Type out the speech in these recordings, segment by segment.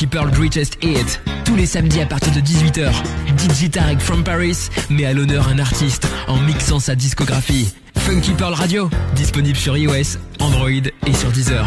Lucky Pearl Greatest Hit. Tous les samedis à partir de 18h, DJ from Paris met à l'honneur un artiste en mixant sa discographie. Funky Pearl Radio, disponible sur iOS, Android et sur Deezer.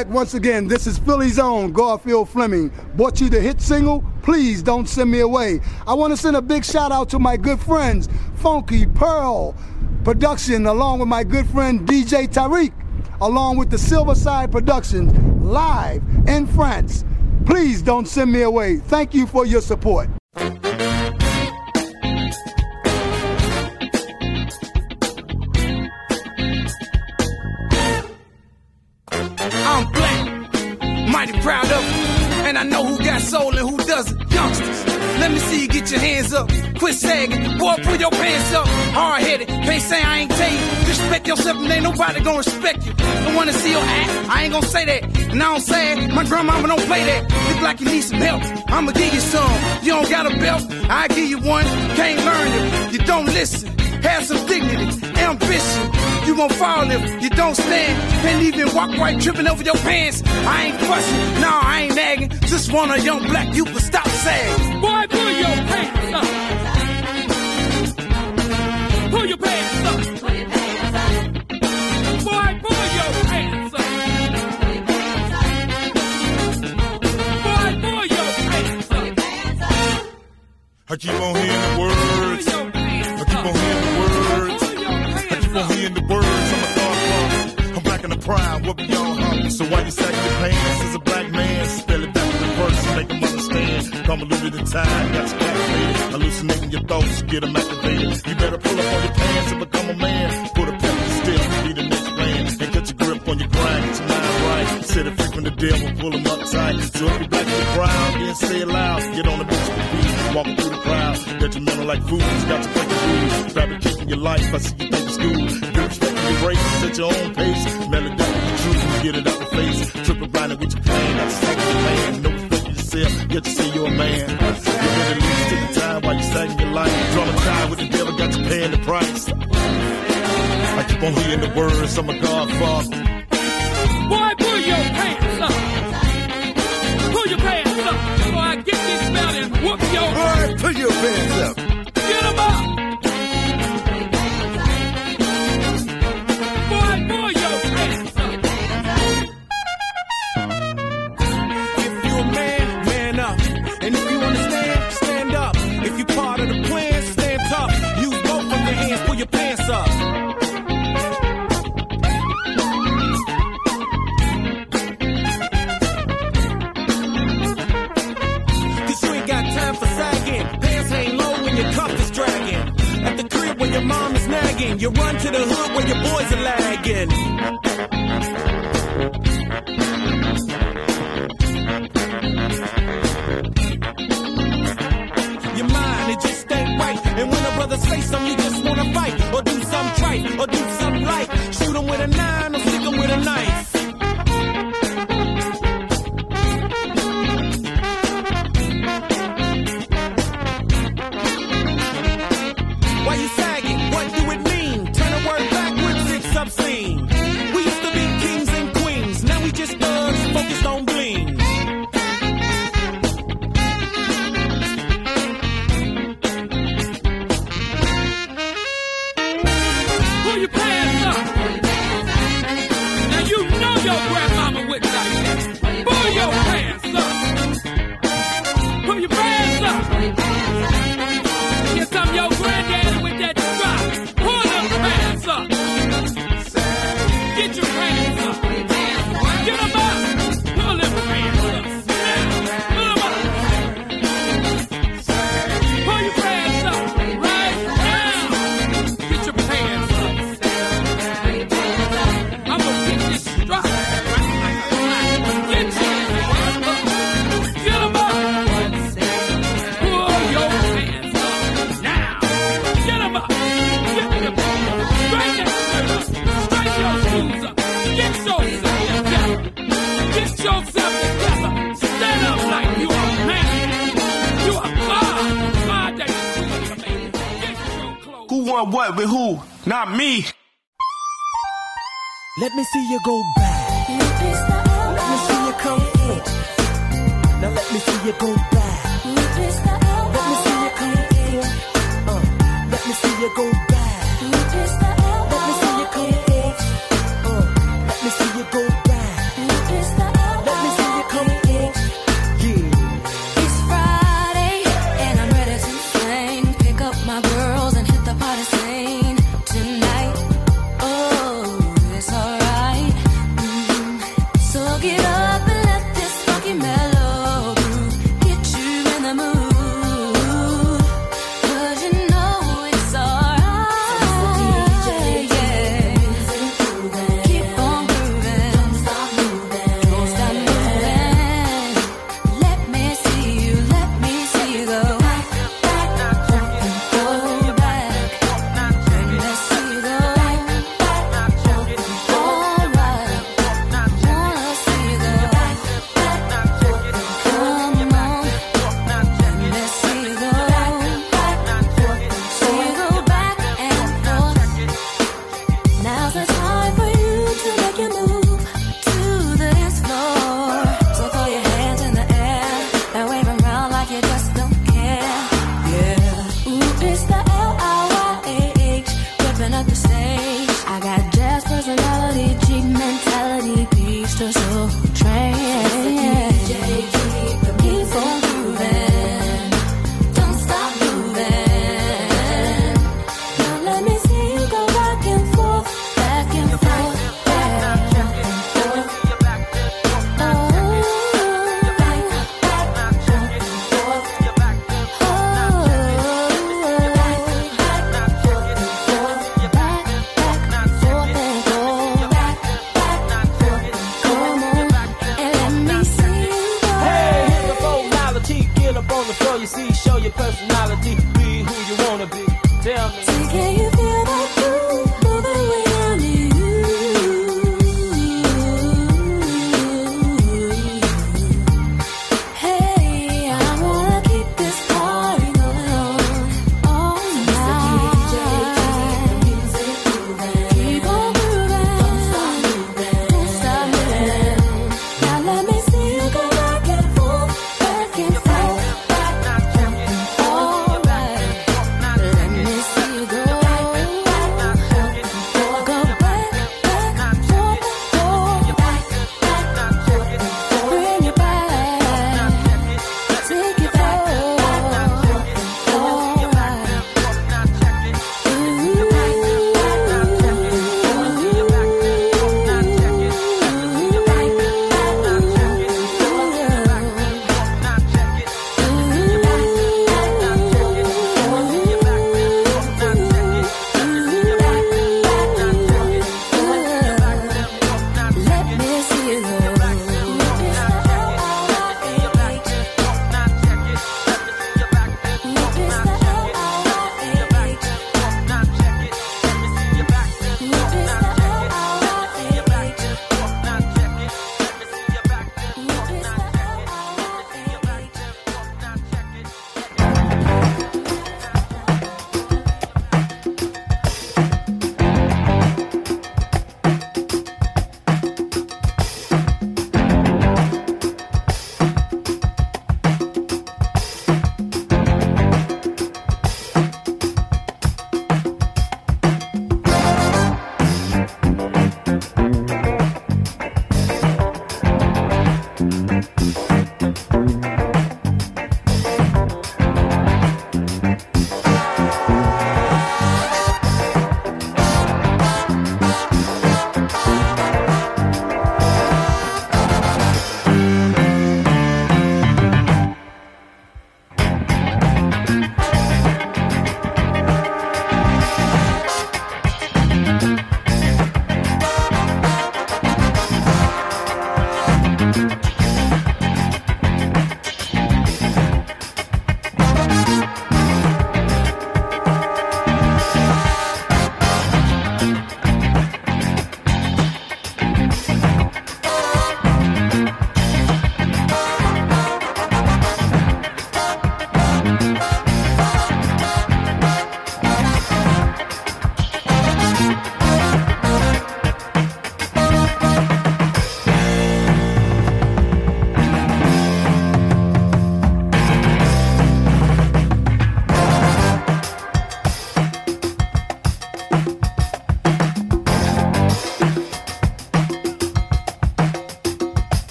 Respect once again. This is Philly's own Garfield Fleming. Brought you the hit single. Please don't send me away. I want to send a big shout out to my good friends, Funky Pearl Production, along with my good friend DJ Tariq, along with the Silverside Productions, live in France. Please don't send me away. Thank you for your support. Mighty proud of it. And I know who got soul and who doesn't. Youngsters, let me see you get your hands up. Quit sagging, boy, pull your pants up. Hard headed, can't say I ain't you. Respect yourself and ain't nobody gonna respect you. Don't wanna see your ass, I ain't gonna say that. And I don't say it, my grandmama don't play that. Look like you need some help, I'ma give you some. You don't got a belt, I give you one. Can't learn you, you don't listen. Have some dignity, ambition. You gon' fall if you don't stand. Can't even walk right, tripping over your pants. I ain't fussing, no, I ain't nagging. Just want a young black youth to stop sagging. Boy, pull your pants up. Pull your pants up. Boy, pull your pants up. Boy, pull your pants up. I keep on hearing the words. Pride. What be y'all? So why you sagging your pants as a black man? Spell it back in reverse and make them understand. Convoluted in time, got you captivated. Hallucinating your thoughts, get them activated. You better pull up on your pants and become a man. Put a on your grind, your mind right. Set it free from the devil, pull them up tight. So if you black in the crowd, then say it loud. Get on the bench with the beat, walking through the crowd. Detrimental like fools, got you breaking rules. Fabricating your life, I see you think it's school. You're respecting your race, at your own pace. Melody the truth, get it out the face. Triple blinded with your got to second your plan. No respect yourself, yet you say you're a man. You better lose to the time while you sagging your life. Traumatized with the devil, got you paying the price. I keep on hearing the words, I'm a godfather. Boy, pull your pants up. Pull your pants up I get this and whoop your Boy, put your pants up. You run to the hood where your boys are lagging. your mind, it just ain't right. And when a brother say something, you just wanna fight, or do something trite, or do something Not me. Let me see you go back. Let me see you come in. Now let me see you go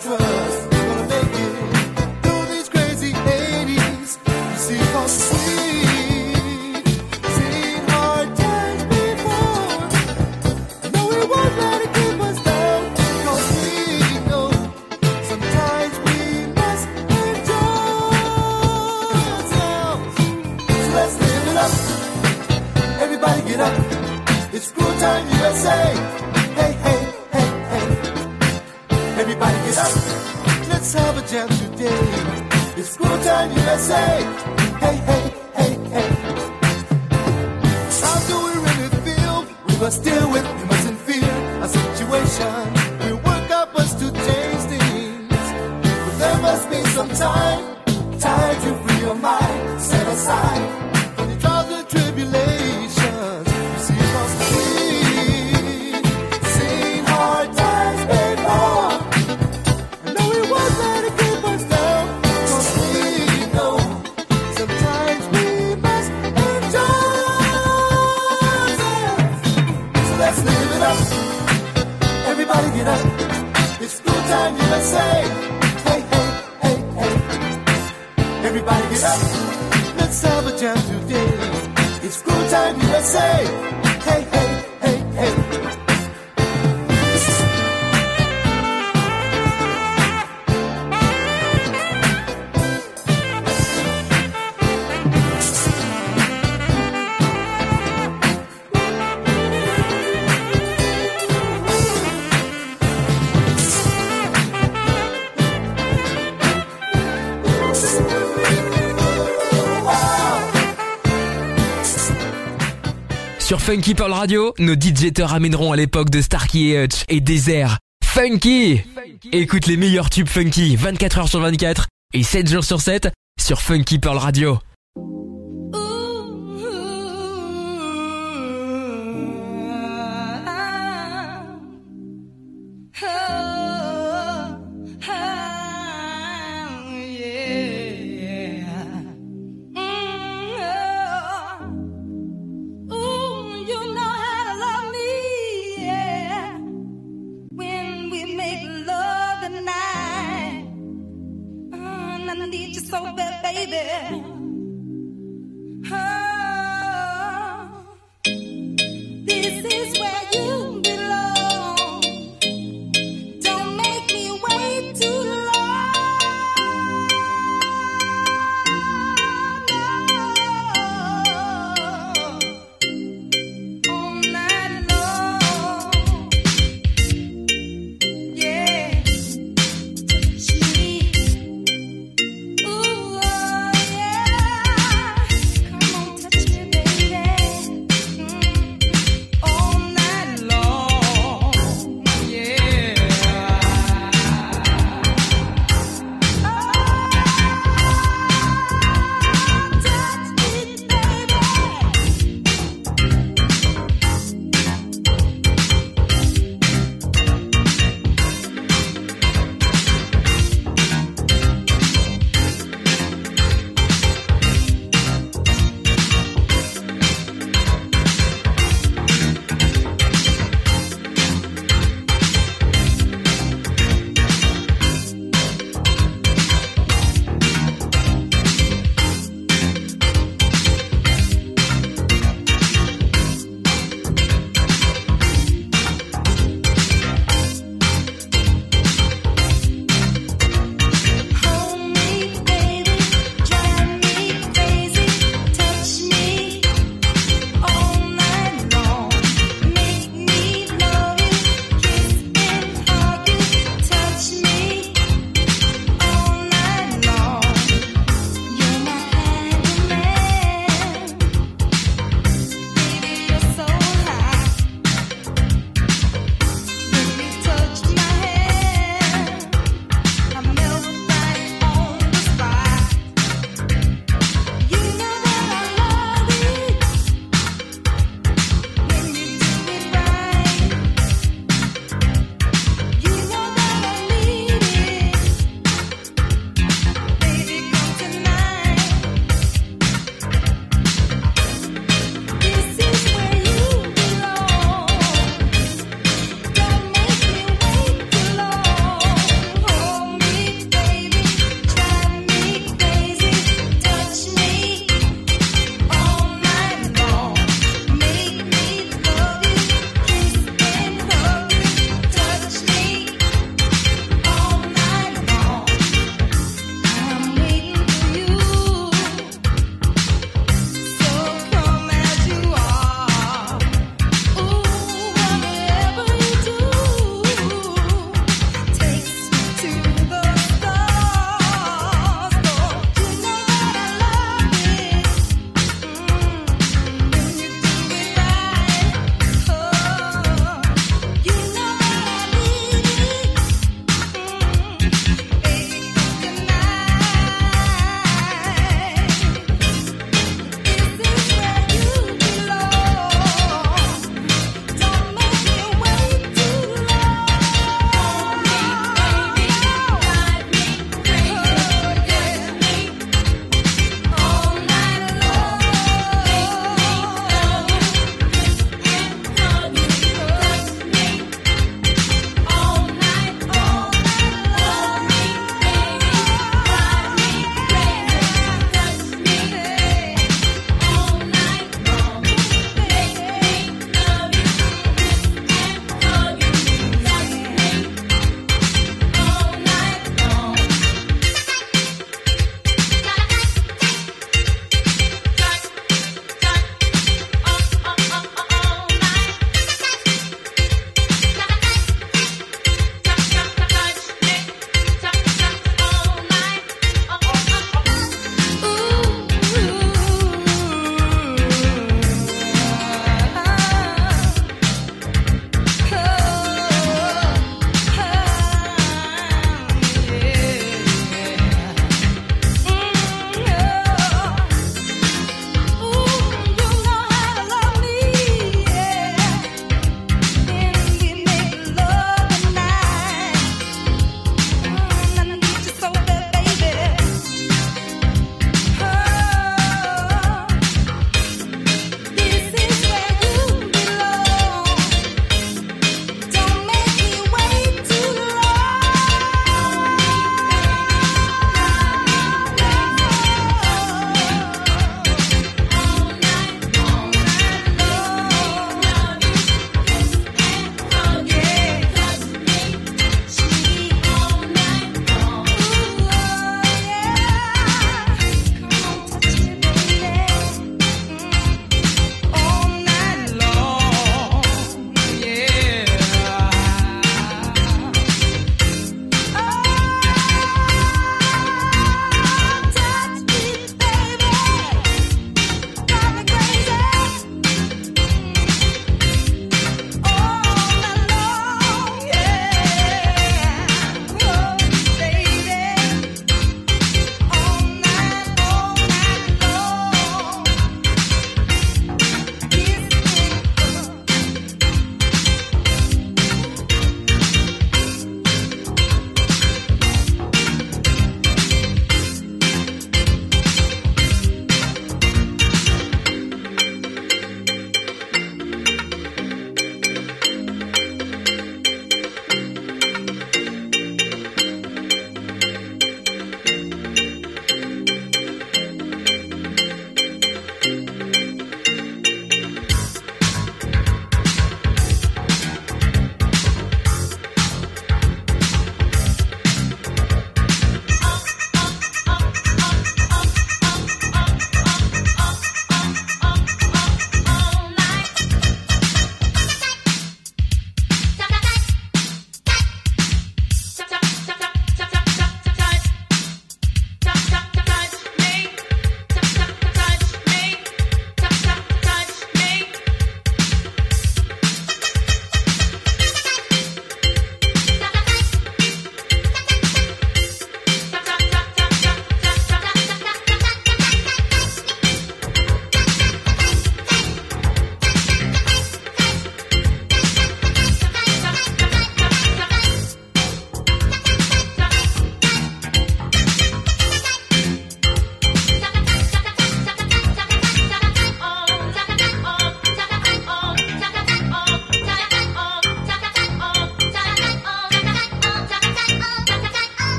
trust. Funky Pearl Radio, nos DJ te ramèneront à l'époque de Starkey et Hutch et Désert. Funky, funky Écoute les meilleurs tubes funky 24h sur 24 et 7 jours sur 7 sur Funky Pearl Radio. you so bad, baby.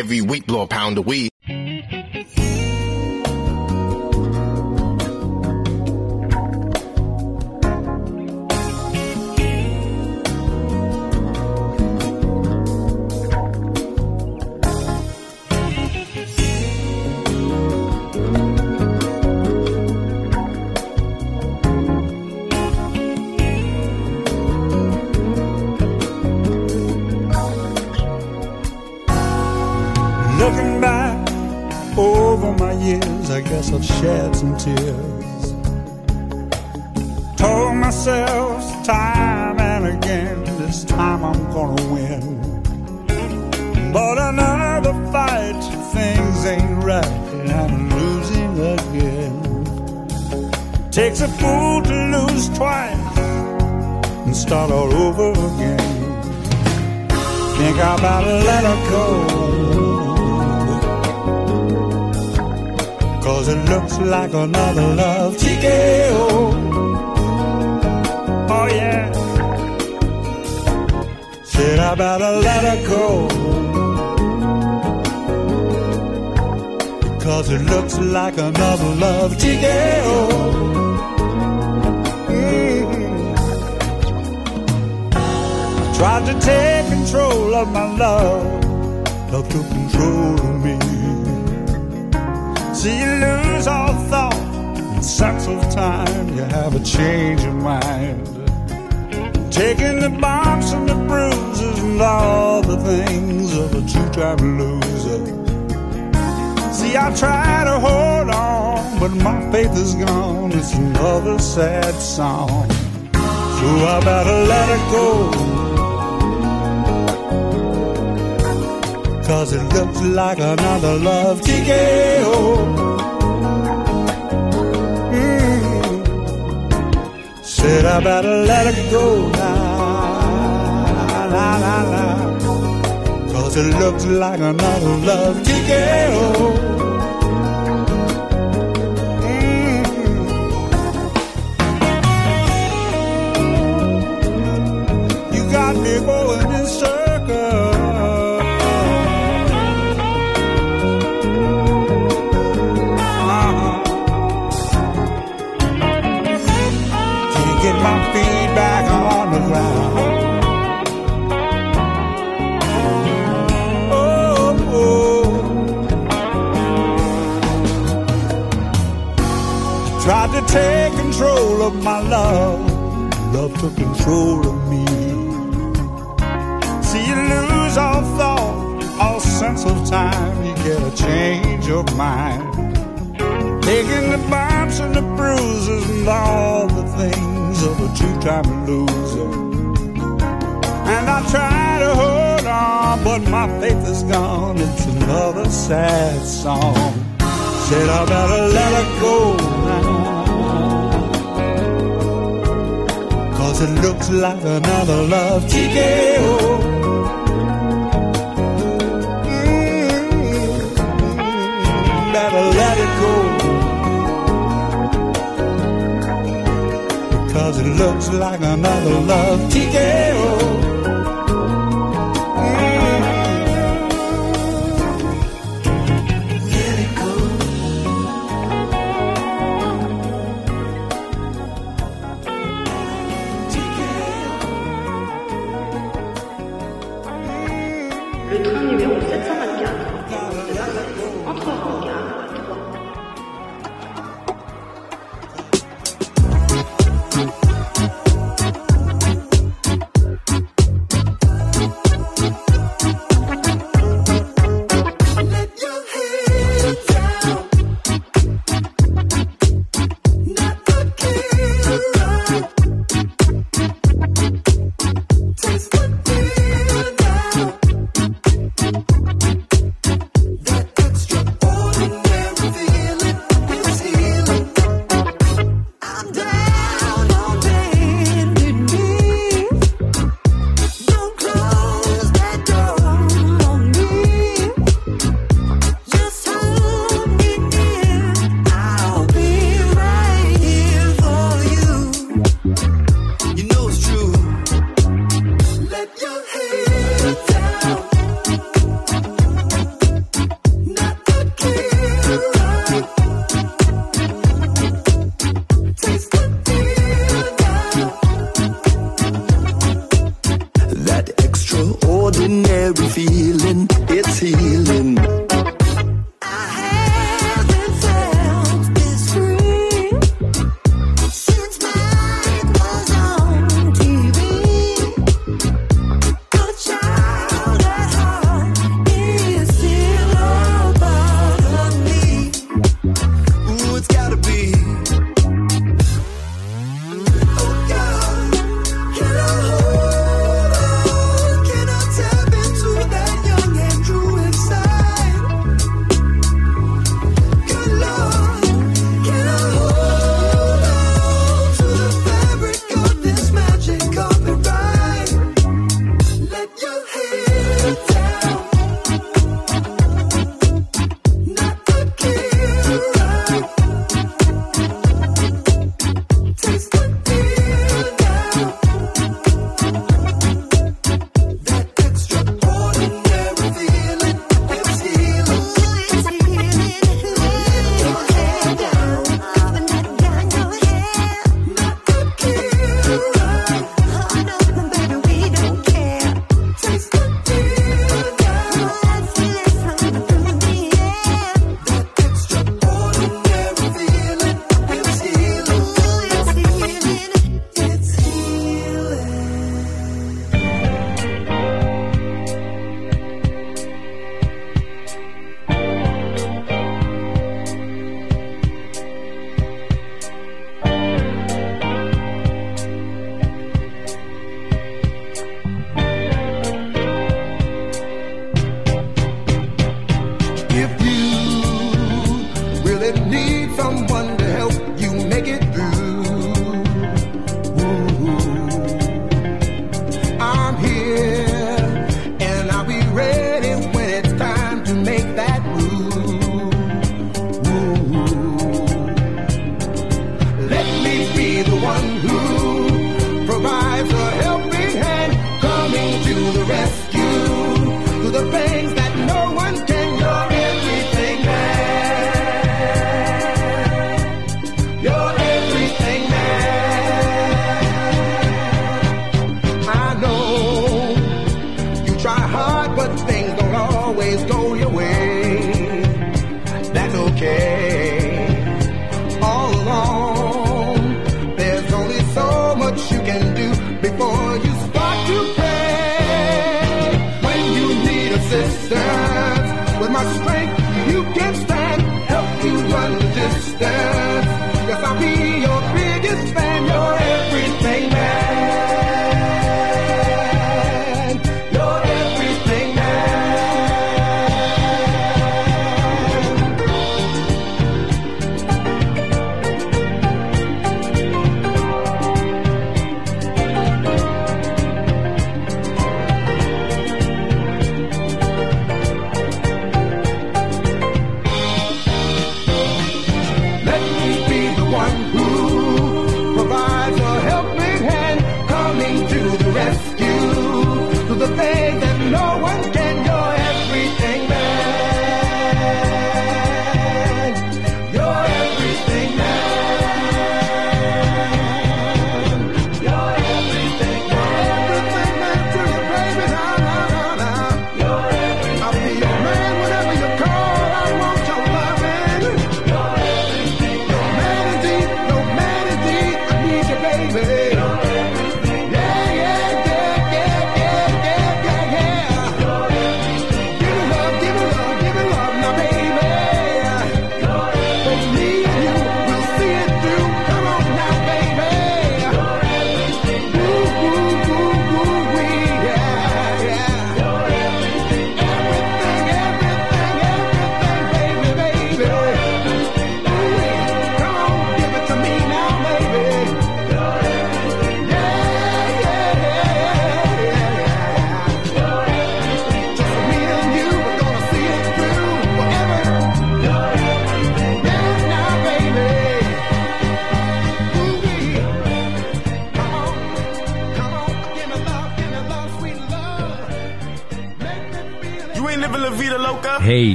Every week, blow a pound of weed. Cause it looks like another love TKO. Mhm. I tried to take control of my love. Love took control of me. See, you lose all thought and sense of time. You have a change of mind. Taking the bumps and the bruises and all the things of a two-time loser. I try to hold on, but my faith is gone. It's another sad song. So I better let it go. Cause it looks like another love TKO. Mm. Said I better let it go now. Nah, nah, nah. Cause it looks like another love. Mm. You got me going in take control of my love. Love took control of me. See, you lose all thought, all sense of time. You get a change of mind. Taking the bumps and the bruises and all the things of a two-time loser. And I try to hold on, but my faith is gone. It's another sad song. Said I better let her go Cause it looks like another love TKO. Mm, Better let it go. Cause it looks like another love TKO.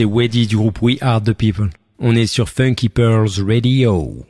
c'est Weddy du groupe We Are The People. On est sur Funky Pearls Radio.